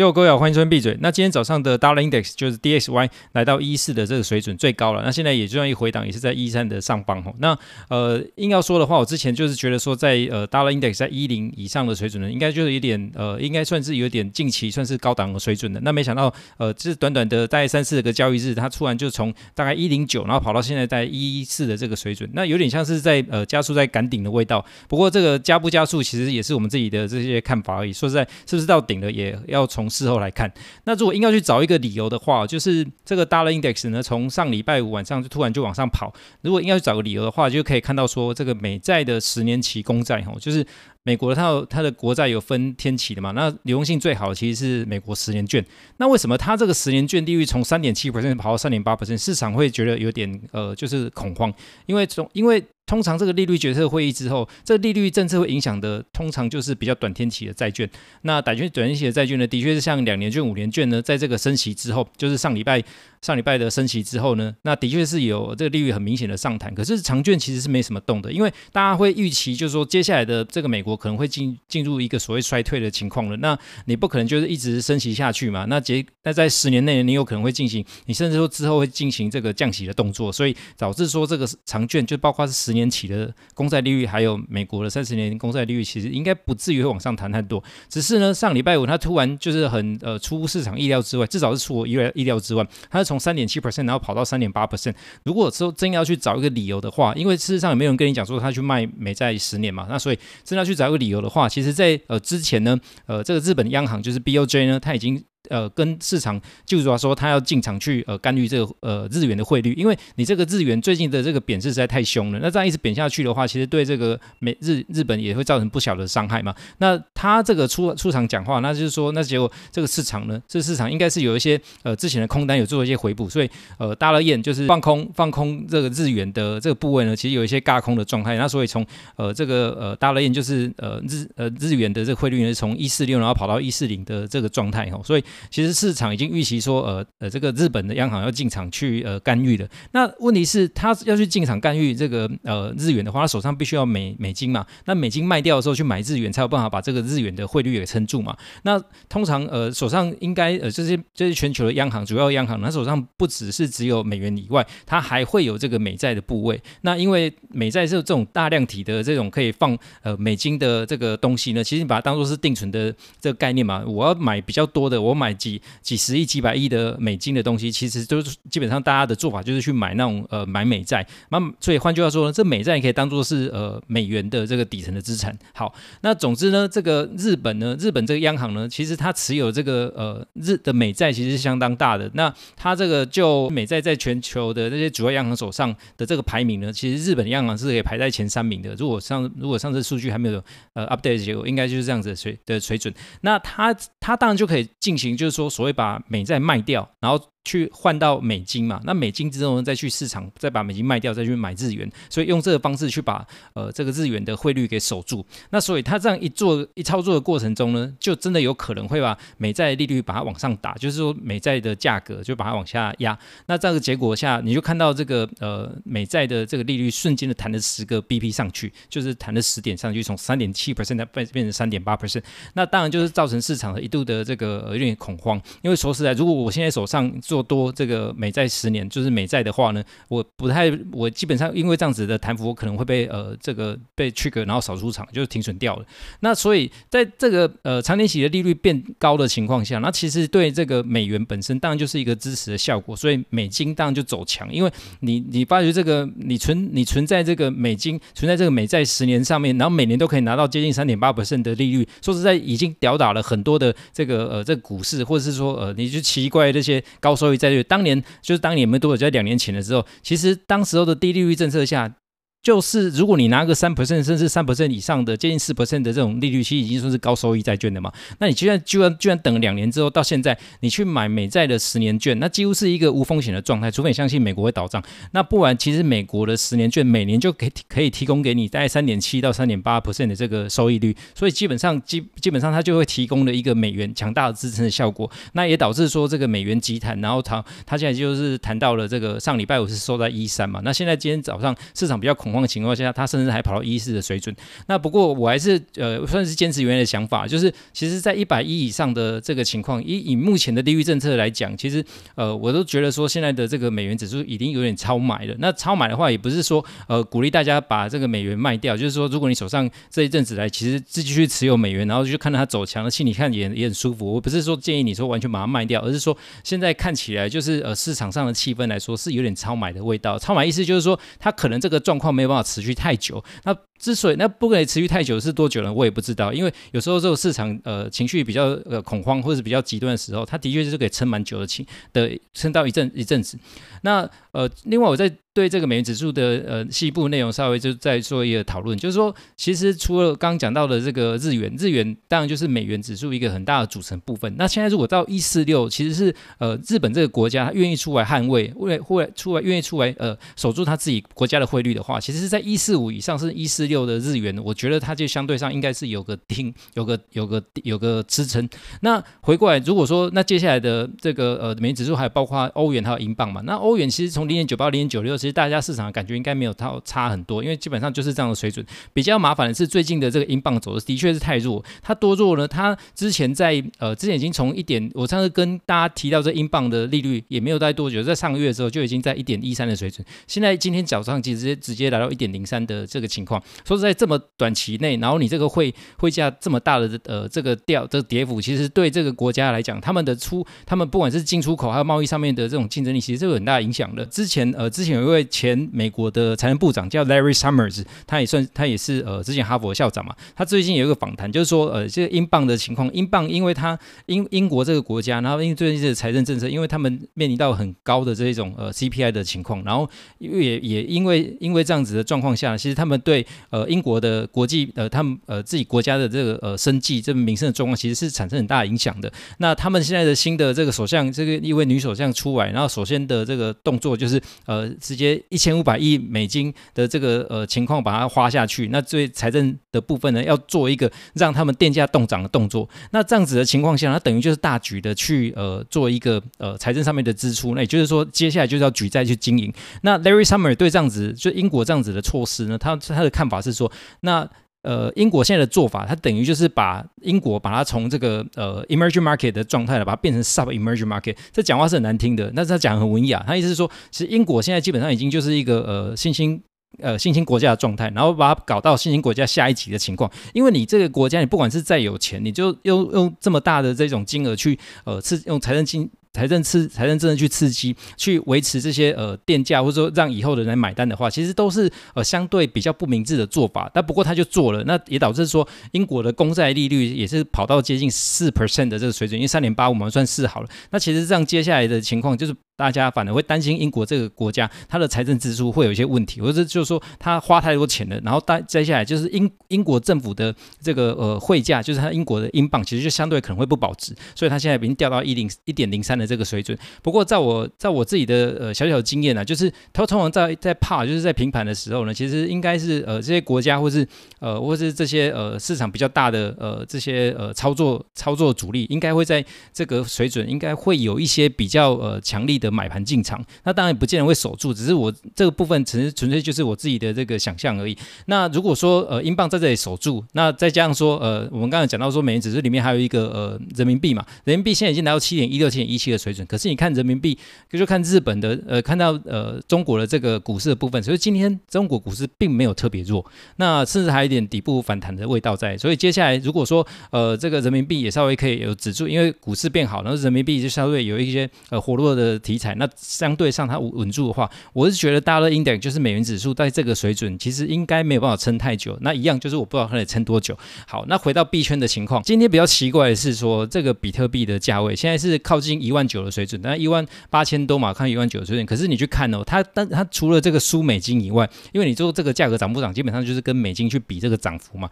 又各位好，欢迎收听闭嘴。那今天早上的 Dollar Index 就是 DXY 来到一四的这个水准最高了。那现在也就算一回档，也是在一三的上方吼。那呃，硬要说的话，我之前就是觉得说在，呃 Dollar Index 在一零以上的水准呢，应该就是有点呃，应该算是有点近期算是高档的水准的。那没想到呃，这短短的大概三四个交易日，它突然就从大概一零九，然后跑到现在在一四的这个水准，那有点像是在呃加速在赶顶的味道。不过这个加不加速，其实也是我们自己的这些看法而已。说实在，是不是到顶了，也要从。事后来看，那如果硬要去找一个理由的话，就是这个 Dollar Index 呢，从上礼拜五晚上就突然就往上跑。如果硬要去找个理由的话，就可以看到说，这个美债的十年期公债，吼，就是美国它有它的国债有分天期的嘛。那流动性最好的其实是美国十年券。那为什么它这个十年券利率从三点七 percent 跑到三点八 percent，市场会觉得有点呃，就是恐慌？因为从因为通常这个利率决策会议之后，这个利率政策会影响的，通常就是比较短天期的债券。那短券短天期的债券呢，的确是像两年券、五年券呢，在这个升息之后，就是上礼拜上礼拜的升息之后呢，那的确是有这个利率很明显的上弹。可是长券其实是没什么动的，因为大家会预期，就是说接下来的这个美国可能会进进入一个所谓衰退的情况了。那你不可能就是一直升息下去嘛？那结那在十年内，你有可能会进行，你甚至说之后会进行这个降息的动作，所以导致说这个长券就包括是十年。期的公债利率，还有美国的三十年公债利率，其实应该不至于会往上弹太多。只是呢，上礼拜五它突然就是很呃出乎市场意料之外，至少是出乎意料意料之外，它是从三点七 percent 然后跑到三点八 percent。如果说真要去找一个理由的话，因为事实上也没有人跟你讲说他去卖美债十年嘛，那所以真要去找一个理由的话，其实在呃之前呢，呃这个日本央行就是 BOJ 呢，它已经。呃，跟市场就是说，他要进场去呃干预这个呃日元的汇率，因为你这个日元最近的这个贬值实在太凶了，那这样一直贬下去的话，其实对这个美日日本也会造成不小的伤害嘛。那他这个出出场讲话，那就是说，那结果这个市场呢，这个市场应该是有一些呃之前的空单有做一些回补，所以呃大了眼就是放空放空这个日元的这个部位呢，其实有一些轧空的状态。那所以从呃这个呃大了眼就是呃日呃日元的这个汇率呢，从一四六然后跑到一四零的这个状态哦，所以。其实市场已经预期说，呃呃，这个日本的央行要进场去呃干预的。那问题是，他要去进场干预这个呃日元的话，他手上必须要美美金嘛。那美金卖掉的时候去买日元，才有办法把这个日元的汇率给撑住嘛。那通常呃手上应该呃这些这些全球的央行，主要央行，他手上不只是只有美元以外，它还会有这个美债的部位。那因为美债是这种大量体的这种可以放呃美金的这个东西呢，其实你把它当做是定存的这个概念嘛。我要买比较多的，我买几。几十亿、几百亿的美金的东西，其实都是基本上大家的做法就是去买那种呃买美债。那所以换句话说呢，这美债也可以当做是呃美元的这个底层的资产。好，那总之呢，这个日本呢，日本这个央行呢，其实它持有这个呃日的美债其实是相当大的。那它这个就美债在全球的这些主要央行手上的这个排名呢，其实日本央行是可以排在前三名的。如果上如果上次数据还没有呃 update 结果，应该就是这样子的水的水准。那它它当然就可以进行，就是说所谓。把美债卖掉，然后。去换到美金嘛，那美金之后，再去市场再把美金卖掉，再去买日元，所以用这个方式去把呃这个日元的汇率给守住。那所以他这样一做一操作的过程中呢，就真的有可能会把美债利率把它往上打，就是说美债的价格就把它往下压。那这个结果下，你就看到这个呃美债的这个利率瞬间的弹了十个 BP 上去，就是弹了十点上去，从三点七 percent 变变成三点八 percent。那当然就是造成市场的一度的这个有点恐慌，因为说实在，如果我现在手上做多这个美债十年，就是美债的话呢，我不太，我基本上因为这样子的弹幅，我可能会被呃这个被切割然后扫出场，就是停损掉了。那所以在这个呃长年期的利率变高的情况下，那其实对这个美元本身当然就是一个支持的效果，所以美金当然就走强，因为你你发觉这个你存你存在这个美金存在这个美债十年上面，然后每年都可以拿到接近三点八%的利率，说实在已经吊打了很多的这个呃这个股市，或者是说呃你就奇怪这些高收益债。当年就是当年没多久，在两年前的时候，其实当时候的低利率政策下。就是如果你拿个三 percent 甚至三 percent 以上的接近四 percent 的这种利率，其实已经算是高收益债券的嘛。那你居然居然居然等两年之后到现在，你去买美债的十年券，那几乎是一个无风险的状态，除非你相信美国会倒账。那不然，其实美国的十年券每年就可以可以提供给你大概三点七到三点八 percent 的这个收益率，所以基本上基基本上它就会提供了一个美元强大的支撑的效果。那也导致说这个美元急弹，然后它它现在就是谈到了这个上礼拜五是收在一三嘛。那现在今天早上市场比较恐。恐慌的情况下，他甚至还跑到一四的水准。那不过我还是呃算是坚持原来的想法，就是其实在一百一以上的这个情况，以以目前的利率政策来讲，其实呃我都觉得说现在的这个美元指数已经有点超买了。那超买的话，也不是说呃鼓励大家把这个美元卖掉，就是说如果你手上这一阵子来其实继续持有美元，然后就看到它走强的，心里看也也很舒服。我不是说建议你说完全把它卖掉，而是说现在看起来就是呃市场上的气氛来说是有点超买的味道。超买意思就是说它可能这个状况没有办法持续太久。那之所以那不可以持续太久是多久呢？我也不知道，因为有时候这个市场呃情绪比较呃恐慌或者是比较极端的时候，它的确是可以撑蛮久的情的撑到一阵一阵子。那呃，另外我在对这个美元指数的呃细部内容稍微就再做一个讨论，就是说，其实除了刚刚讲到的这个日元，日元当然就是美元指数一个很大的组成部分。那现在如果到一四六，其实是呃日本这个国家愿意出来捍卫，为了为出来愿意出来呃守住他自己国家的汇率的话，其实是在一四五以上是一四六的日元，我觉得它就相对上应该是有个顶，有个有个有个支撑。那回过来，如果说那接下来的这个呃美元指数还有包括欧元还有英镑嘛，那欧元其实从零点九八零点九六，其实大家市场的感觉应该没有差差很多，因为基本上就是这样的水准。比较麻烦的是最近的这个英镑走的的确是太弱，它多弱呢？它之前在呃之前已经从一点，我上次跟大家提到这英镑的利率也没有待多久，在上个月的时候就已经在一点一三的水准，现在今天早上其实直接直接来到一点零三的这个情况。说实在这么短期内，然后你这个汇汇价这么大的呃这个掉这个跌幅，其实对这个国家来讲，他们的出他们不管是进出口还有贸易上面的这种竞争力，其实是有很大影响的。之前呃之前有一位前美国的财政部长叫 Larry Summers，他也算他也是呃之前哈佛校长嘛，他最近有一个访谈，就是说呃这个英镑的情况，英镑因为他英英国这个国家，然后因为最近这个财政政策，因为他们面临到很高的这一种呃 CPI 的情况，然后也也因为因为这样子的状况下，其实他们对呃英国的国际呃他们呃自己国家的这个呃生计这个民生的状况，其实是产生很大影响的。那他们现在的新的这个首相，这个一位女首相出来，然后首先的这个动作就是呃直接接一千五百亿美金的这个呃情况把它花下去。那对财政的部分呢，要做一个让他们电价动涨的动作。那这样子的情况下，它等于就是大举的去呃做一个呃财政上面的支出。那也就是说，接下来就是要举债去经营。那 Larry Summer 对这样子就英国这样子的措施呢，他他的看法是说，那。呃，英国现在的做法，它等于就是把英国把它从这个呃 emerging market 的状态了，把它变成 sub emerging market。这讲话是很难听的，但是他讲很文雅。他意思是说，其实英国现在基本上已经就是一个呃新兴呃新兴国家的状态，然后把它搞到新兴国家下一级的情况。因为你这个国家，你不管是再有钱，你就用用这么大的这种金额去呃是用财政金。财政刺财政政策去刺激，去维持这些呃电价，或者说让以后的人来买单的话，其实都是呃相对比较不明智的做法。但不过他就做了，那也导致说英国的公债利率也是跑到接近四 percent 的这个水准，因为三点八我们算四好了。那其实这样接下来的情况就是。大家反而会担心英国这个国家它的财政支出会有一些问题，或者就是说它花太多钱了，然后大接下来就是英英国政府的这个呃汇价，就是它英国的英镑其实就相对可能会不保值，所以它现在已经掉到一零一点零三的这个水准。不过在我在我自己的呃小小的经验呢、就是它通常在在怕就是在平盘的时候呢，其实应该是呃这些国家或是呃或是这些呃市场比较大的呃这些呃操作操作主力，应该会在这个水准应该会有一些比较呃强力的。买盘进场，那当然不见得会守住，只是我这个部分纯纯粹就是我自己的这个想象而已。那如果说呃英镑在这里守住，那再加上说呃我们刚才讲到说美元指数里面还有一个呃人民币嘛，人民币现在已经来到七点一六、七点一七的水准，可是你看人民币，就看日本的呃看到呃中国的这个股市的部分，所以今天中国股市并没有特别弱，那甚至还有一点底部反弹的味道在。所以接下来如果说呃这个人民币也稍微可以有止住，因为股市变好，然后人民币就稍微有一些呃活络的题材。那相对上它稳稳住的话，我是觉得大乐 Index 就是美元指数在这个水准，其实应该没有办法撑太久。那一样就是我不知道它得撑多久。好，那回到币圈的情况，今天比较奇怪的是说，这个比特币的价位现在是靠近一万万九的水准，但一万八千多嘛，看一万九的水准。可是你去看哦，它但它除了这个输美金以外，因为你做这个价格涨不涨，基本上就是跟美金去比这个涨幅嘛。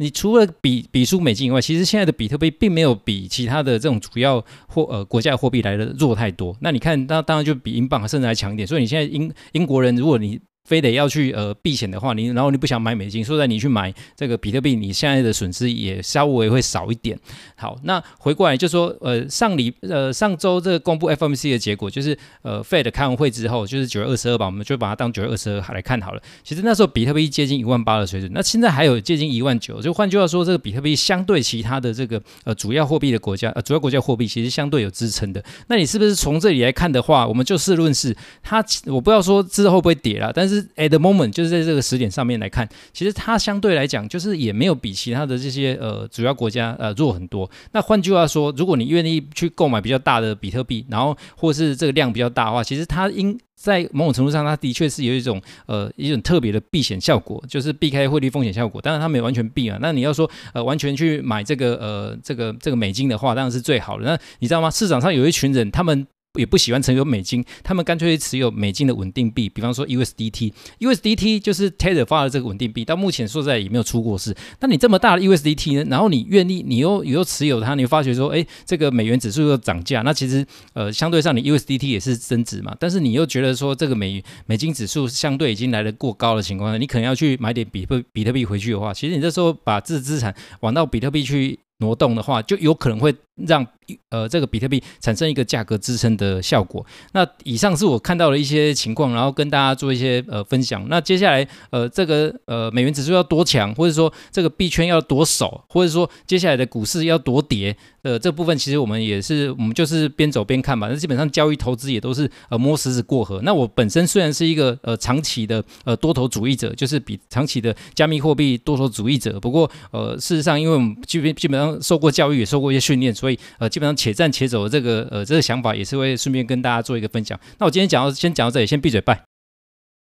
你除了比比输美金以外，其实现在的比特币并没有比其他的这种主要货呃国家货币来的弱太多。那你看，那当然就比英镑甚至还强一点。所以你现在英英国人，如果你非得要去呃避险的话，你然后你不想买美金，说在你去买这个比特币，你现在的损失也稍微会少一点。好，那回过来就说，呃，上礼呃上周这个公布 FMC 的结果，就是呃 Fed 开完会之后，就是九月二十二吧，我们就把它当九月二十二来看好了。其实那时候比特币接近一万八的水准，那现在还有接近一万九，就换句话说，这个比特币相对其他的这个呃主要货币的国家，呃主要国家货币其实相对有支撑的。那你是不是从这里来看的话，我们就事论事，它我不要说之后会不会跌啦，但是 at the moment 就是在这个时点上面来看，其实它相对来讲就是也没有比其他的这些呃主要国家呃弱很多。那换句话说，如果你愿意去购买比较大的比特币，然后或是这个量比较大的话，其实它应在某种程度上，它的确是有一种呃一种特别的避险效果，就是避开汇率风险效果。当然它没完全避啊。那你要说呃完全去买这个呃这个这个美金的话，当然是最好的。那你知道吗？市场上有一群人，他们。也不喜欢持有美金，他们干脆持有美金的稳定币，比方说 USDT，USDT 就是 Tether 发的这个稳定币，到目前说实在也没有出过事。那你这么大的 USDT 呢？然后你愿意，你又你又持有它，你发觉说，哎，这个美元指数又涨价，那其实呃相对上你 USDT 也是增值嘛。但是你又觉得说这个美美金指数相对已经来的过高的情况下，你可能要去买点比特比特币回去的话，其实你这时候把这资产往到比特币去挪动的话，就有可能会让。呃，这个比特币产生一个价格支撑的效果。那以上是我看到的一些情况，然后跟大家做一些呃分享。那接下来呃，这个呃美元指数要多强，或者说这个币圈要多守，或者说接下来的股市要多跌，呃，这部分其实我们也是我们就是边走边看吧。那基本上交易投资也都是呃摸石子过河。那我本身虽然是一个呃长期的呃多头主义者，就是比长期的加密货币多头主义者。不过呃事实上，因为我们基本基本上受过教育，也受过一些训练所，所以呃。基本上且战且走的这个呃这个想法也是会顺便跟大家做一个分享。那我今天讲到先讲到这里，先闭嘴拜。